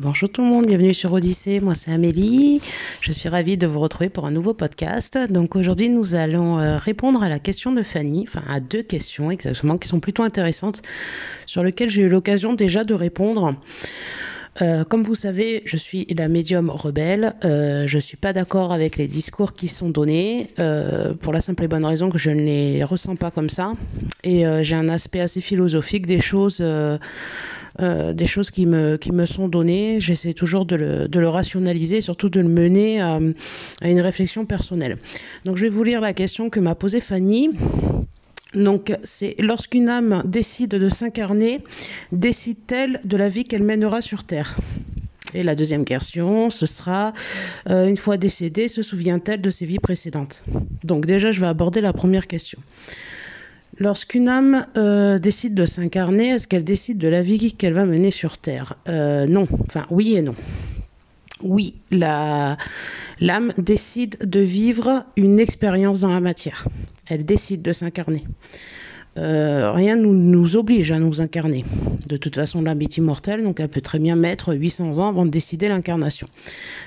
Bonjour tout le monde, bienvenue sur Odyssée. Moi c'est Amélie. Je suis ravie de vous retrouver pour un nouveau podcast. Donc aujourd'hui nous allons euh, répondre à la question de Fanny, enfin à deux questions exactement qui sont plutôt intéressantes sur lesquelles j'ai eu l'occasion déjà de répondre. Euh, comme vous savez, je suis la médium rebelle. Euh, je suis pas d'accord avec les discours qui sont donnés pour la simple et bonne raison que je ne les ressens pas comme ça. Et j'ai un aspect assez philosophique des choses. Euh, des choses qui me, qui me sont données, j'essaie toujours de le, de le, rationaliser, surtout de le mener à, une réflexion personnelle. Donc je vais vous lire la question que m'a posée Fanny. Donc c'est lorsqu'une âme décide de s'incarner, décide-t-elle de la vie qu'elle mènera sur Terre? Et la deuxième question, ce sera, euh, une fois décédée, se souvient-elle de ses vies précédentes? Donc déjà, je vais aborder la première question. Lorsqu'une âme euh, décide de s'incarner, est-ce qu'elle décide de la vie qu'elle va mener sur Terre? Euh, Non, enfin oui et non. Oui, l'âme décide de vivre une expérience dans la matière. Elle décide de s'incarner. Euh, rien ne nous, nous, oblige à nous incarner. De toute façon, l'âme est immortelle, donc elle peut très bien mettre 800 ans avant de décider l'incarnation.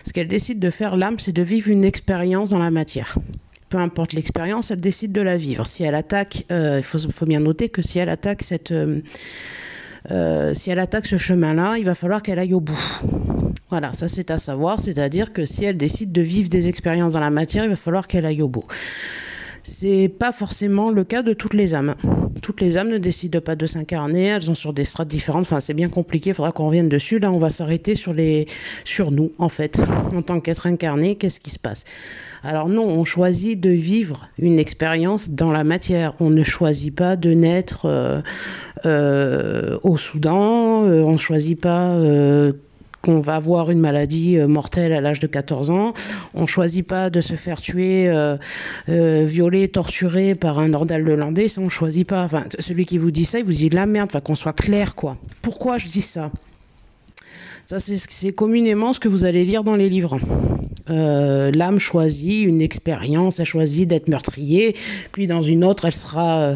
Ce qu'elle décide de faire, l'âme, c'est de vivre une expérience dans la matière peu importe l'expérience, elle décide de la vivre. Si elle attaque, euh, il faut, bien noter que si elle attaque cette, euh, euh, si elle attaque ce chemin-là, il va falloir qu'elle aille au bout. Voilà, ça c'est à savoir, c'est-à-dire que si elle décide de vivre des expériences dans la matière, il va falloir qu'elle aille au bout. C'est pas forcément le cas de toutes les âmes. Toutes les âmes ne décident pas de s'incarner, elles sont sur des strates différentes. Enfin, c'est bien compliqué, il faudra qu'on revienne dessus. Là, on va s'arrêter sur les sur nous en fait. En tant qu'être incarné, qu'est-ce qui se passe? Alors non, on choisit de vivre une expérience dans la matière. On ne choisit pas de naître euh, euh, au Soudan, euh, on ne choisit pas qu'on va avoir une maladie mortelle à l'âge de 14 ans. On ne choisit pas de se faire tuer, violer, torturer par un ordal hollandais. Ça, on choisit pas. Celui qui vous dit ça, il vous dit la merde. Enfin, qu'on soit clair, quoi. Pourquoi je dis ça? Ça, c'est communément ce que vous allez lire dans les livres. Euh, L'âme choisit une expérience, elle choisit d'être meurtrier, puis dans une autre, elle sera, euh,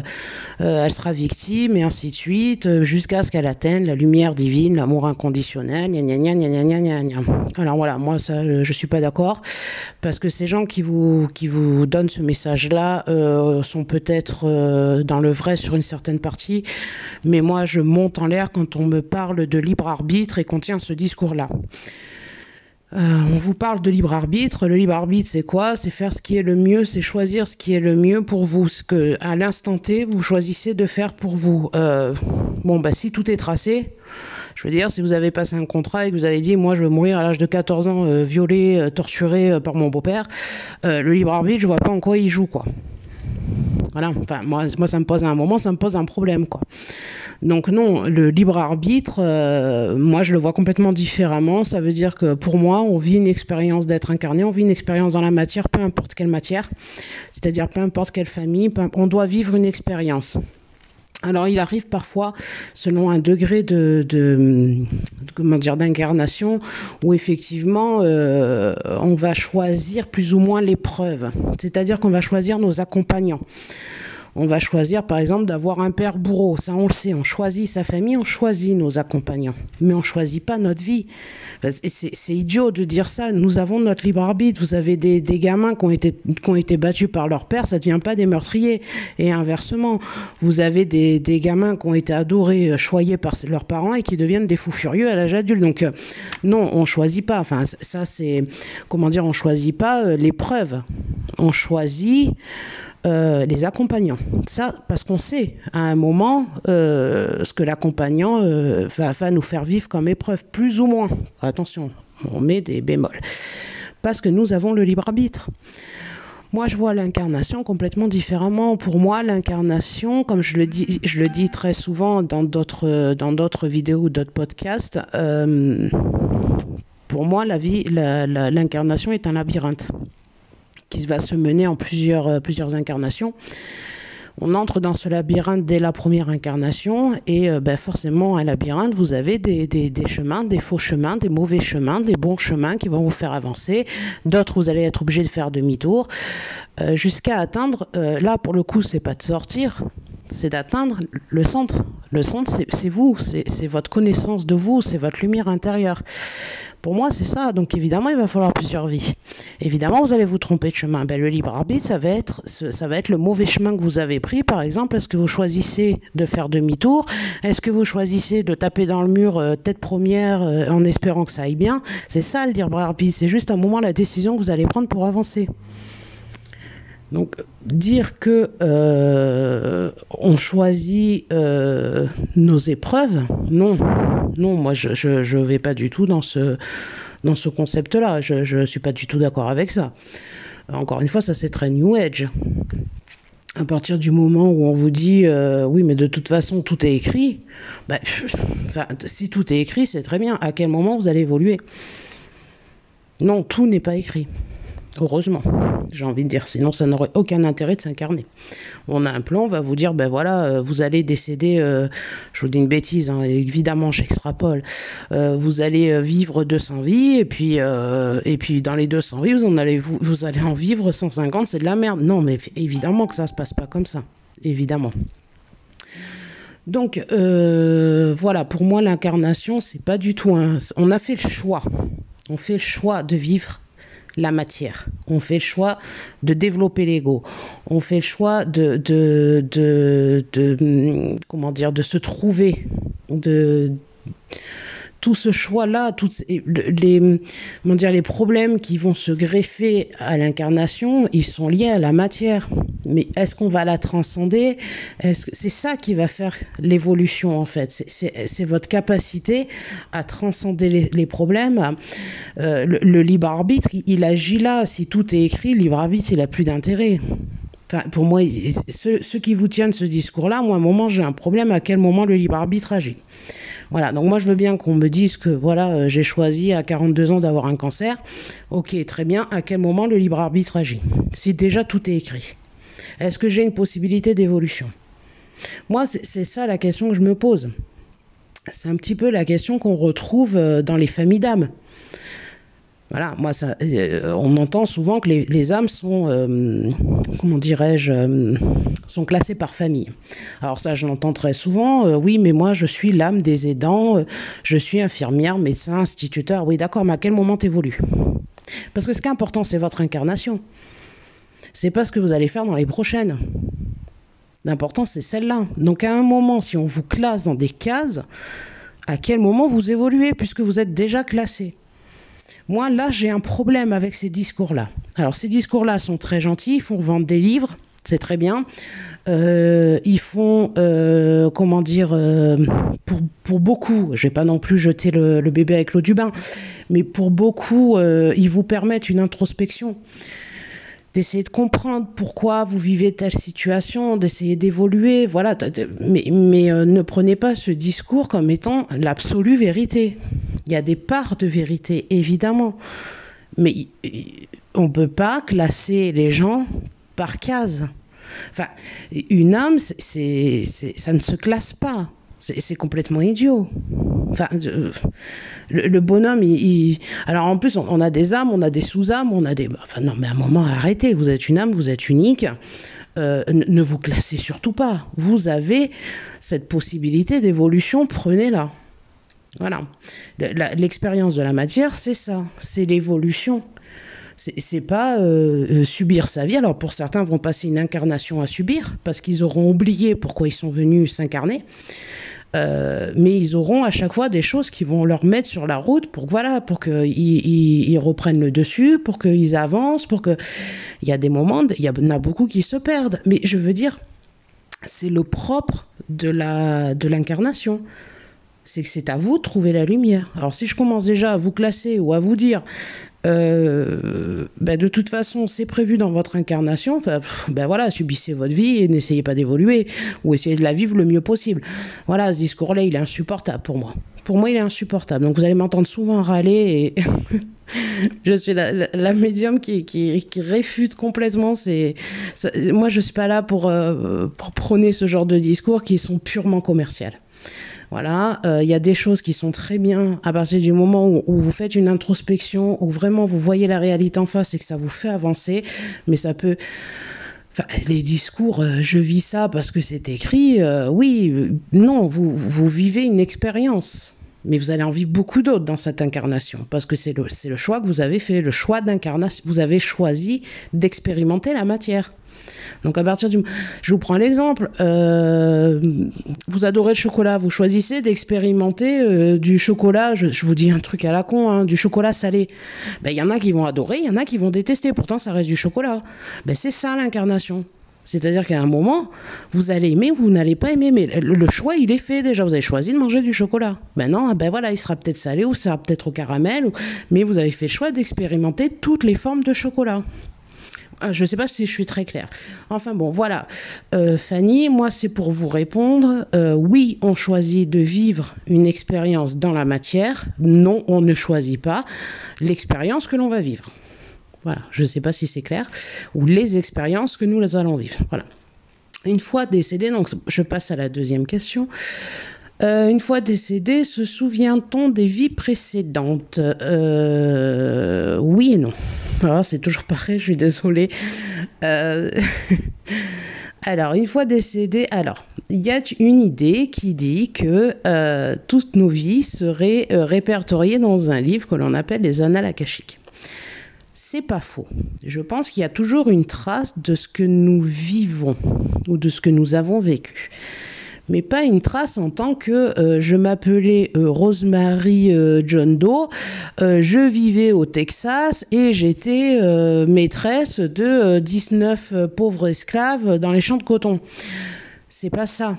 elle sera victime, et ainsi de suite, jusqu'à ce qu'elle atteigne la lumière divine, l'amour inconditionnel, gna gna. Alors voilà, moi, ça, je suis pas d'accord, parce que ces gens qui vous, qui vous donnent ce message-là euh, sont peut-être euh, dans le vrai sur une certaine partie, mais moi, je monte en l'air quand on me parle de libre arbitre et qu'on tient ce discours-là. Euh, on vous parle de libre arbitre. Le libre arbitre, c'est quoi? C'est faire ce qui est le mieux, c'est choisir ce qui est le mieux pour vous. Ce que, à l'instant T, vous choisissez de faire pour vous. Euh, bon, bah, si tout est tracé, je veux dire, si vous avez passé un contrat et que vous avez dit, moi, je veux mourir à l'âge de 14 ans, euh, violé, torturé par mon beau-père, le libre arbitre, je vois pas en quoi il joue, quoi. Voilà. Enfin, moi, moi, ça me pose un moment, ça me pose un problème, quoi. Donc non, le libre arbitre, euh, moi je le vois complètement différemment. Ça veut dire que pour moi, on vit une expérience d'être incarné, on vit une expérience dans la matière, peu importe quelle matière, c'est-à-dire peu importe quelle famille, on doit vivre une expérience. Alors il arrive parfois, selon un degré de, de comment dire d'incarnation, où effectivement euh, on va choisir plus ou moins l'épreuve. C'est-à-dire qu'on va choisir nos accompagnants. On va choisir par exemple d'avoir un père bourreau, ça on le sait, on choisit sa famille, on choisit nos accompagnants, mais on choisit pas notre vie. C'est idiot de dire ça, nous avons notre libre arbitre, vous avez des, gamins qui ont, été, qui ont été battus par leur père, ça ne devient pas des meurtriers, et inversement, vous avez des, gamins qui ont été adorés, choyés par leurs parents et qui deviennent des fous furieux à l'âge adulte. Donc euh, non, on choisit pas, enfin ça c'est, comment dire, on choisit pas euh, l'épreuve, on choisit euh, les accompagnants. Ça, parce qu'on sait à un moment euh, ce que l'accompagnant euh, va, nous faire vivre comme épreuve, plus ou moins. Attention, on met des bémols. Parce que nous avons le libre arbitre. Moi, je vois l'incarnation complètement différemment. Pour moi, l'incarnation, comme je le dis, très souvent dans d'autres dans ou d'autres podcasts, pour moi, l'incarnation est un labyrinthe qui va se mener en plusieurs, euh, plusieurs incarnations. On entre dans ce labyrinthe dès la première incarnation et euh, ben forcément un labyrinthe, vous avez des, chemins, des faux chemins, des mauvais chemins, des bons chemins qui vont vous faire avancer, d'autres vous allez être obligé de faire demi-tour euh, jusqu'à atteindre, là pour le coup c'est pas de sortir, c'est d'atteindre le centre. Le centre, c'est vous, c'est votre connaissance de vous, c'est votre lumière intérieure. Pour moi, c'est ça. Donc évidemment, il va falloir plusieurs vies. Évidemment, vous allez vous tromper de chemin. Ben, le libre arbitre, ça va, être, ça va être le mauvais chemin que vous avez pris. Par exemple, est-ce que vous choisissez de faire demi-tour? Est-ce que vous choisissez de taper dans le mur euh, tête première euh, en espérant que ça aille bien? C'est ça le libre arbitre. C'est juste un moment la décision que vous allez prendre pour avancer. Donc dire que euh, on choisit euh, nos épreuves, non, non, moi je, je, vais pas du tout dans ce dans ce concept-là. Je ne suis pas du tout d'accord avec ça. Encore une fois, ça c'est très New Age. À partir du moment où on vous dit euh, oui, mais de toute façon tout est écrit, bah, si tout est écrit, c'est très bien. À quel moment vous allez évoluer? Non, tout n'est pas écrit. Heureusement, j'ai envie de dire, sinon ça n'aurait aucun intérêt de s'incarner. On a un plan, on va vous dire, ben voilà, euh, vous allez décéder, euh, je vous dis une bêtise, hein, évidemment j'extrapole, euh, vous allez vivre 200 vies, et puis, et puis dans les 200 vies, vous, en allez, vous, allez en vivre 150, c'est de la merde. Non, mais évidemment que ça se passe pas comme ça, évidemment. Donc voilà, pour moi l'incarnation, c'est pas du tout un. On a fait le choix. On fait le choix de vivre la matière. On fait le choix de développer l'ego. On fait le choix de, de, de, de, comment dire, de se trouver, tout ce choix-là, toutes les, les problèmes qui vont se greffer à l'incarnation, ils sont liés à la matière. Mais est-ce qu'on va la transcender? Est C'est ça qui va faire l'évolution en fait. C'est votre capacité à transcender les, problèmes. Euh, le, libre arbitre, il, agit là. Si tout est écrit, le libre arbitre, il a plus d'intérêt. Enfin, pour moi, ceux, ceux, qui vous tiennent ce discours-là, moi, à un moment, j'ai un problème à quel moment le libre arbitre agit. Voilà, donc moi je veux bien qu'on me dise que voilà, euh, j'ai choisi à 42 ans d'avoir un cancer. Ok, très bien, à quel moment le libre arbitre agit? Si déjà tout est écrit. Est-ce que j'ai une possibilité d'évolution? Moi, c'est ça la question que je me pose. C'est un petit peu la question qu'on retrouve euh, dans les familles d'âmes. Voilà, moi, euh, on entend souvent que les, âmes sont, euh, comment dirais-je, euh, sont classées par famille. Alors ça, je l'entends très souvent. oui, mais moi, je suis l'âme des aidants. je suis infirmière, médecin, instituteur. Oui, d'accord, mais à quel moment t'évolues? Parce que ce qui est important, c'est votre incarnation. C'est pas ce que vous allez faire dans les prochaines. L'important, c'est celle-là. Donc, à un moment, si on vous classe dans des cases, à quel moment vous évoluez, puisque vous êtes déjà classé? Moi, là, j'ai un problème avec ces discours-là. Alors, ces discours-là sont très gentils, ils font vendre des livres, c'est très bien. Euh, ils font, euh, comment dire, euh, pour, beaucoup, je vais pas non plus jeter le, bébé avec l'eau du bain, mais pour beaucoup, ils vous permettent une introspection d'essayer de comprendre pourquoi vous vivez telle situation, d'essayer d'évoluer, voilà. Mais, mais ne prenez pas ce discours comme étant l'absolue vérité. Il y a des parts de vérité, évidemment. Mais on ne peut pas classer les gens par case. Enfin, une âme, c'est, ça ne se classe pas. C'est complètement idiot. Enfin, le, bonhomme, il, alors en plus, on, a des âmes, on a des sous-âmes, on a des. Enfin, non, mais à un moment, arrêtez. Vous êtes une âme, vous êtes unique. Euh, ne vous classez surtout pas. Vous avez cette possibilité d'évolution, prenez-la. Voilà. L'expérience de la matière, c'est ça, c'est l'évolution. C'est pas euh, euh, subir sa vie. Alors pour certains vont passer une incarnation à subir parce qu'ils auront oublié pourquoi ils sont venus s'incarner. Euh, mais ils auront à chaque fois des choses qui vont leur mettre sur la route pour voilà pour qu'ils reprennent le dessus, pour qu'ils avancent, pour que il y a des moments, il y en a beaucoup qui se perdent. Mais je veux dire, c'est le propre de de l'incarnation c'est que c'est à vous de trouver la lumière. Alors si je commence déjà à vous classer ou à vous dire, euh, ben de toute façon c'est prévu dans votre incarnation, ben voilà, subissez votre vie et n'essayez pas d'évoluer ou essayez de la vivre le mieux possible. Voilà, ce discours-là, il est insupportable pour moi. Pour moi, il est insupportable. Donc vous allez m'entendre souvent râler et je suis la, médium qui, réfute complètement. C'est, moi, je suis pas là pour, euh, pour prôner ce genre de discours qui sont purement commerciaux. Voilà, euh, il y a des choses qui sont très bien à partir du moment où, vous faites une introspection, où vraiment vous voyez la réalité en face et que ça vous fait avancer, mais ça peut les discours, euh, je vis ça parce que c'est écrit, euh, oui, non, vous, vous vivez une expérience. Mais vous allez en vivre beaucoup d'autres dans cette incarnation, parce que c'est le, choix que vous avez fait, le choix d'incarnation. Vous avez choisi d'expérimenter la matière. Donc à partir du... Je vous prends l'exemple. Euh, vous adorez le chocolat, vous choisissez d'expérimenter euh, du chocolat, je, vous dis un truc à la con, hein, du chocolat salé. Ben, il y en a qui vont adorer, il y en a qui vont détester, pourtant ça reste du chocolat. Ben, c'est ça l'incarnation. C'est-à-dire qu'à un moment, vous allez aimer ou vous n'allez pas aimer, mais le choix, il est fait déjà. Vous avez choisi de manger du chocolat. Maintenant, ben voilà, il sera peut-être salé ou ça sera peut-être au caramel, mais vous avez fait le choix d'expérimenter toutes les formes de chocolat. Ah, je ne sais pas si je suis très claire. Enfin bon, voilà. Euh, Fanny, moi c'est pour vous répondre. Euh, oui, on choisit de vivre une expérience dans la matière. Non, on ne choisit pas l'expérience que l'on va vivre. Voilà, je ne sais pas si c'est clair. Ou les expériences que nous les allons vivre. Voilà. Une fois décédé, donc je passe à la deuxième question. Euh, une fois décédé, se souvient-on des vies précédentes? Oui et non. Ah, c'est toujours pareil, je suis désolée. Euh, alors, une fois décédé, alors, il y a une idée qui dit que euh, toutes nos vies seraient euh, répertoriées dans un livre que l'on appelle les Annales akashiques. C'est pas faux. Je pense qu'il y a toujours une trace de ce que nous vivons ou de ce que nous avons vécu mais pas une trace en tant que euh, je m'appelais euh, Rosemary euh, John Doe, je vivais au Texas et j'étais maîtresse de 19 pauvres esclaves dans les champs de coton. C'est pas ça.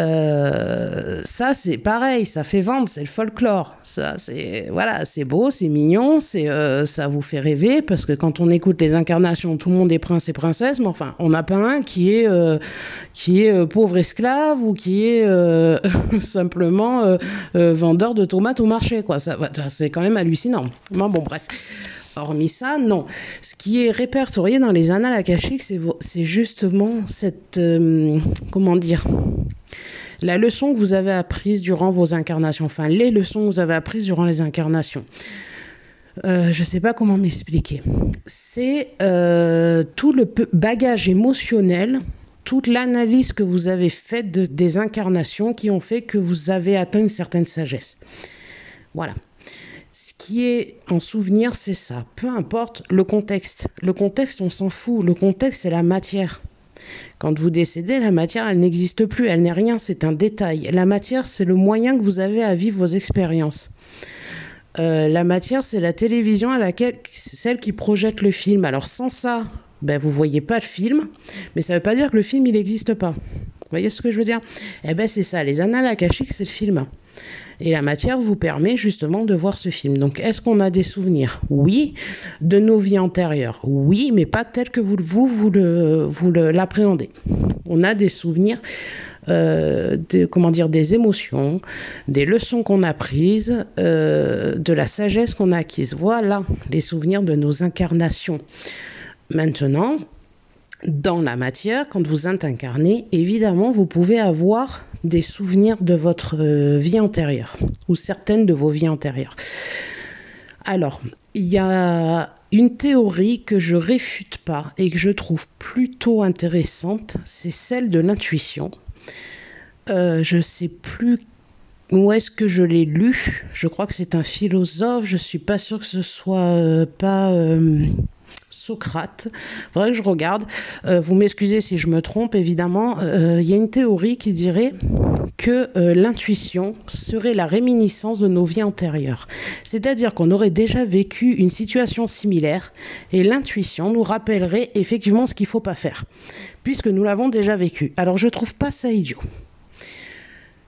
Euh, ça c'est pareil, ça fait vendre, c'est le folklore. Ça c'est voilà, c'est beau, c'est mignon, c'est euh, ça vous fait rêver parce que quand on écoute les incarnations, tout le monde est prince et princesse, mais enfin on n'a pas un qui est euh, qui est pauvre esclave ou qui est simplement vendeur de tomates au marché quoi. Ça, c'est quand même hallucinant. bon bref. Hormis ça, non. Ce qui est répertorié dans les annales akashiques, c'est justement cette, euh, comment dire, la leçon que vous avez apprise durant vos incarnations, enfin les leçons que vous avez apprises durant les incarnations. Euh, je ne sais pas comment m'expliquer. C'est euh, tout le bagage émotionnel, toute l'analyse que vous avez faite des incarnations qui ont fait que vous avez atteint une certaine sagesse. Voilà qui est en souvenir, c'est ça. Peu importe le contexte. Le contexte, on s'en fout. Le contexte, c'est la matière. Quand vous décédez, la matière, elle n'existe plus. Elle n'est rien, c'est un détail. La matière, c'est le moyen que vous avez à vivre vos expériences. Euh, la matière, c'est la télévision à laquelle, celle qui projette le film. Alors sans ça, ben, vous voyez pas le film, mais ça ne veut pas dire que le film, il n'existe pas. Vous voyez ce que je veux dire? Eh ben c'est ça, les annales akashiques, c'est le film. Et la matière vous permet justement de voir ce film. Donc, est-ce qu'on a des souvenirs? Oui. De nos vies antérieures? Oui, mais pas tels que vous, vous, vous, vous l'appréhendez. On a des souvenirs. Euh, comment dire, des émotions, des leçons qu'on a prises, euh, de la sagesse qu'on a acquise. Voilà les souvenirs de nos incarnations. Maintenant, dans la matière, quand vous êtes incarné, évidemment, vous pouvez avoir des souvenirs de votre euh, vie antérieure ou certaines de vos vies antérieures. Alors, il y a une théorie que je réfute pas et que je trouve plutôt intéressante, c'est celle de l'intuition. Euh, je sais plus où est-ce que je l'ai lu. Je crois que c'est un philosophe. Je suis pas sûre que ce soit euh, pas euh, Socrate. Faudrait que je regarde. Euh, vous m'excusez si je me trompe, évidemment. Euh, il y a une théorie qui dirait que euh, l'intuition serait la réminiscence de nos vies antérieures. C'est-à-dire qu'on aurait déjà vécu une situation similaire et l'intuition nous rappellerait effectivement ce qu'il ne faut pas faire, puisque nous l'avons déjà vécu. Alors je trouve pas ça idiot.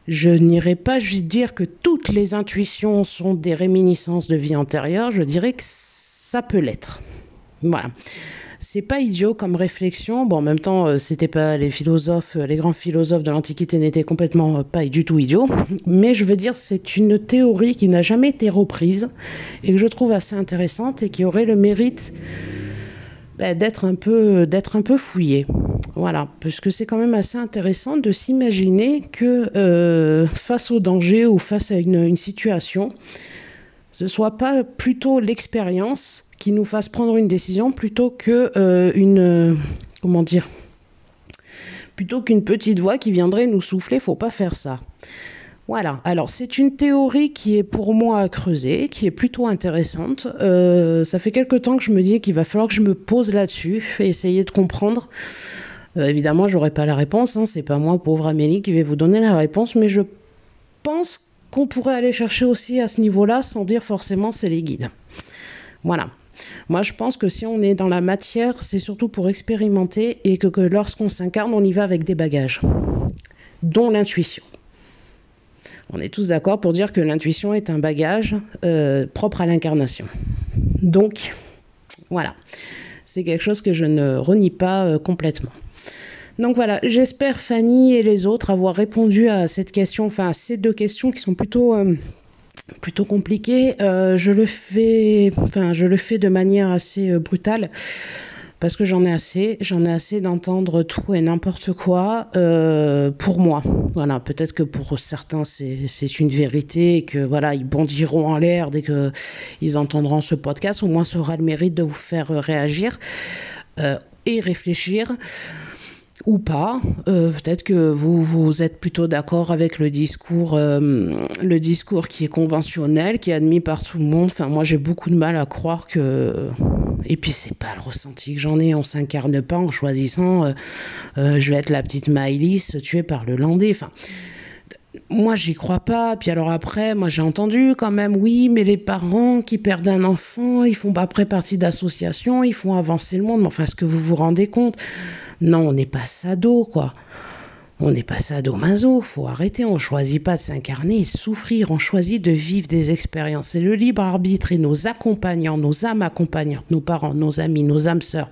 Je n'irai pas juste dire que toutes les intuitions sont des réminiscences de vie antérieure, je dirais que ça peut l'être. Voilà. C'est pas idiot comme réflexion. Bon, en même temps, euh, c'était pas les philosophes, euh, les grands philosophes de l'Antiquité n'étaient complètement euh, pas du tout idiots. Mais je veux dire, c'est une théorie qui n'a jamais été reprise et que je trouve assez intéressante et qui aurait le mérite bah, d'être un peu, d'être un peu fouillée. Voilà, parce que c'est quand même assez intéressant de s'imaginer que face au danger ou face à une, une situation, ce soit pas plutôt l'expérience qui nous fasse prendre une décision plutôt que euh, une comment dire, plutôt qu'une petite voix qui viendrait nous souffler, faut pas faire ça. Voilà, alors c'est une théorie qui est pour moi à creuser, qui est plutôt intéressante. Euh, ça fait quelque temps que je me dis qu'il va falloir que je me pose là-dessus et essayer de comprendre. Euh, évidemment, j'aurai pas la réponse, hein, c'est pas moi, pauvre Amélie, qui vais vous donner la réponse, mais je pense qu'on pourrait aller chercher aussi à ce niveau-là sans dire forcément c'est les guides. Voilà. Moi, je pense que si on est dans la matière, c'est surtout pour expérimenter et que, lorsqu'on s'incarne, on y va avec des bagages, dont l'intuition. On est tous d'accord pour dire que l'intuition est un bagage euh, propre à l'incarnation. Donc, voilà. C'est quelque chose que je ne renie pas euh, complètement. Donc voilà, j'espère Fanny et les autres avoir répondu à cette question, enfin à ces deux questions qui sont plutôt euh, plutôt compliquées. Euh, je le fais, de manière assez euh, brutale parce que j'en ai assez, j'en ai assez d'entendre tout et n'importe quoi pour moi. Voilà, peut-être que pour certains c'est une vérité et que voilà ils bondiront en l'air dès que ils entendront ce podcast. Au moins, ça aura le mérite de vous faire réagir et réfléchir ou pas. Euh, peut-être que vous, vous êtes plutôt d'accord avec le discours, euh, le discours qui est conventionnel, qui est admis par tout le monde. Enfin, moi, j'ai beaucoup de mal à croire que. Et puis, c'est pas le ressenti que j'en ai. On s'incarne pas en choisissant. Euh, je vais être la petite Maëlys tuée par le Landais. Enfin. Moi, j'y crois pas. Puis alors après, moi, j'ai entendu quand même, oui, mais les parents qui perdent un enfant, ils font pas après partie d'associations, ils font avancer le monde. Mais enfin, est-ce que vous vous rendez compte? Non, on n'est pas sado, quoi. On n'est pas sado-maso, faut arrêter, on choisit pas de s'incarner et souffrir, on choisit de vivre des expériences. Et le libre arbitre et nos accompagnants, nos âmes accompagnantes, nos parents, nos amis, nos âmes sœurs,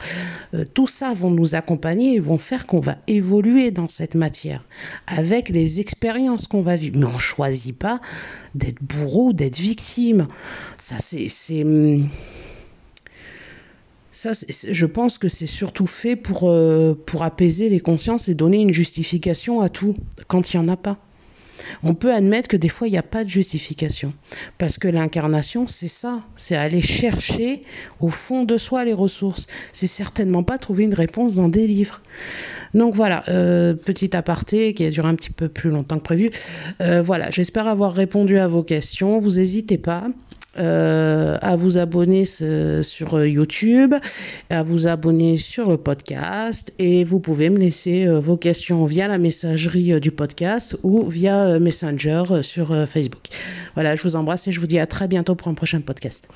euh, tout ça vont nous accompagner et vont faire qu'on va évoluer dans cette matière avec les expériences qu'on va vivre. Mais on choisit pas d'être bourreau, d'être victime. Ça, c'est hum, ça, je pense que c'est surtout fait pour, euh, pour apaiser les consciences et donner une justification à tout quand il n'y en a pas. On peut admettre que des fois, il n'y a pas de justification. Parce que l'incarnation, c'est ça. C'est aller chercher au fond de soi les ressources. C'est certainement pas trouver une réponse dans des livres. Donc voilà, euh, petit aparté qui a duré un petit peu plus longtemps que prévu. Euh, voilà, j'espère avoir répondu à vos questions. Vous n'hésitez pas. Euh, à vous abonner sur euh, YouTube, à vous abonner sur le podcast et vous pouvez me laisser euh, vos questions via la messagerie du podcast ou via Messenger sur Facebook. Voilà, je vous embrasse et je vous dis à très bientôt pour un prochain podcast.